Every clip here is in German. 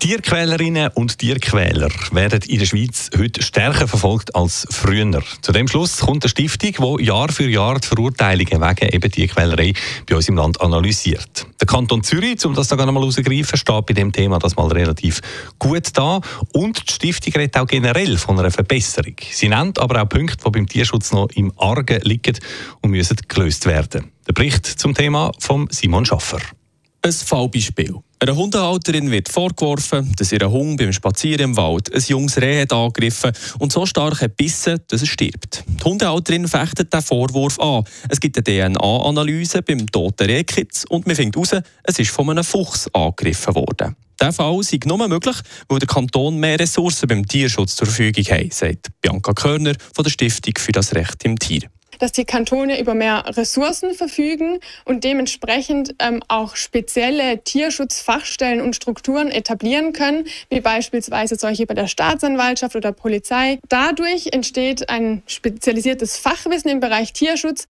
Tierquälerinnen und Tierquäler werden in der Schweiz heute stärker verfolgt als früher. Zu dem Schluss kommt eine Stiftung, die Jahr für Jahr die Verurteilungen wegen eben Tierquälerei bei uns im Land analysiert. Der Kanton Zürich, um das da gerne mal rauszugreifen, steht bei dem Thema das mal relativ gut da. Und die Stiftung redet auch generell von einer Verbesserung. Sie nennt aber auch Punkte, die beim Tierschutz noch im Argen liegen und müssen gelöst werden. Der Bericht zum Thema von Simon Schaffer. Ein Fallbeispiel. Einer Hundehalterin wird vorgeworfen, dass ihr Hund beim Spazieren im Wald ein junges Reh hat angegriffen und so stark hat dass es stirbt. Die Hundehalterin fechtet den Vorwurf an. Es gibt eine DNA-Analyse beim toten Rehkitz und man findet heraus, es ist von einem Fuchs angegriffen worden. Dieser Fall sei nur möglich, weil der Kanton mehr Ressourcen beim Tierschutz zur Verfügung hat, sagt Bianca Körner von der Stiftung für das Recht im Tier dass die Kantone über mehr Ressourcen verfügen und dementsprechend ähm, auch spezielle Tierschutzfachstellen und Strukturen etablieren können, wie beispielsweise solche bei der Staatsanwaltschaft oder Polizei. Dadurch entsteht ein spezialisiertes Fachwissen im Bereich Tierschutz,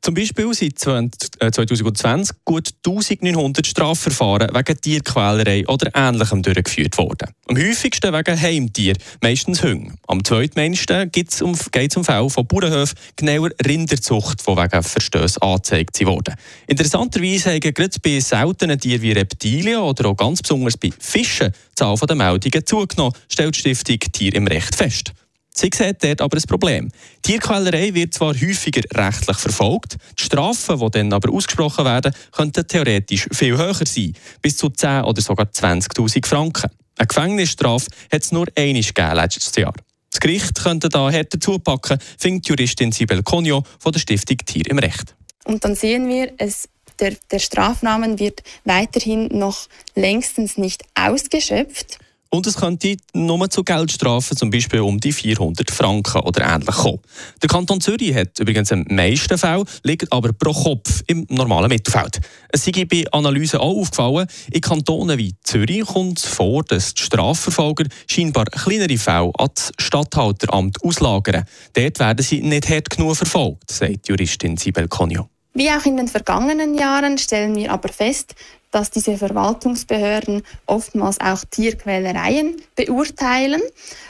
zum Beispiel sind 2020 gut 1900 Strafverfahren wegen Tierquälerei oder Ähnlichem durchgeführt worden. Am häufigsten wegen Heimtier, meistens Hunde. Am zweitmeisten geht es um, um Fälle von Bauernhöfen, genauer Rinderzucht, die wegen Verstößen angezeigt wurden. Interessanterweise haben gerade bei seltenen Tieren wie Reptilien oder auch ganz besonders bei Fischen die Zahl der Meldungen zugenommen, stellt die Stiftung Tier im Recht fest. Sie sieht dort aber ein Problem. Tierquälerei wird zwar häufiger rechtlich verfolgt, die Strafen, die dann aber ausgesprochen werden, könnten theoretisch viel höher sein, bis zu 10 oder sogar 20'000 Franken. Eine Gefängnisstrafe hat es nur einmal gegeben letztes Jahr. Das Gericht könnte da härter zupacken, findet Juristin Sibel Conio von der Stiftung Tier im Recht. Und dann sehen wir, es der, der Strafrahmen wird weiterhin noch längstens nicht ausgeschöpft. Und es könnte nur zu Geldstrafen, zum Beispiel um die 400 Franken oder ähnlich kommen. Der Kanton Zürich hat übrigens am meisten Fälle, liegt aber pro Kopf im normalen Mittelfeld. Es sei bei Analysen auch aufgefallen, in Kantonen wie Zürich kommt es vor, dass die Strafverfolger scheinbar kleinere Fälle an das Stadthalteramt auslagern. Dort werden sie nicht hart genug verfolgt, sagt Juristin Sibel Conio. Wie auch in den vergangenen Jahren stellen wir aber fest, dass diese Verwaltungsbehörden oftmals auch Tierquälereien beurteilen,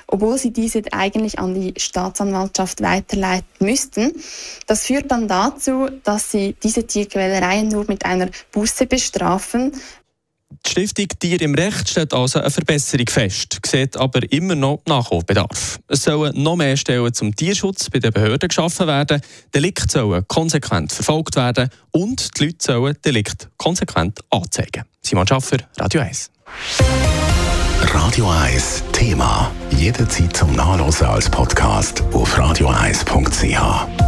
obwohl sie diese eigentlich an die Staatsanwaltschaft weiterleiten müssten. Das führt dann dazu, dass sie diese Tierquälereien nur mit einer Busse bestrafen, die Stiftung Tier im Recht stellt also eine Verbesserung fest, sieht aber immer noch Nachholbedarf. Es sollen noch mehr Stellen zum Tierschutz bei den Behörden geschaffen werden, Delikte sollen konsequent verfolgt werden und die Leute sollen Delikte konsequent anzeigen. Simon Schaffer, Radio 1. Radio 1 Thema. Jederzeit zum Nachlesen als Podcast auf radio1.ch.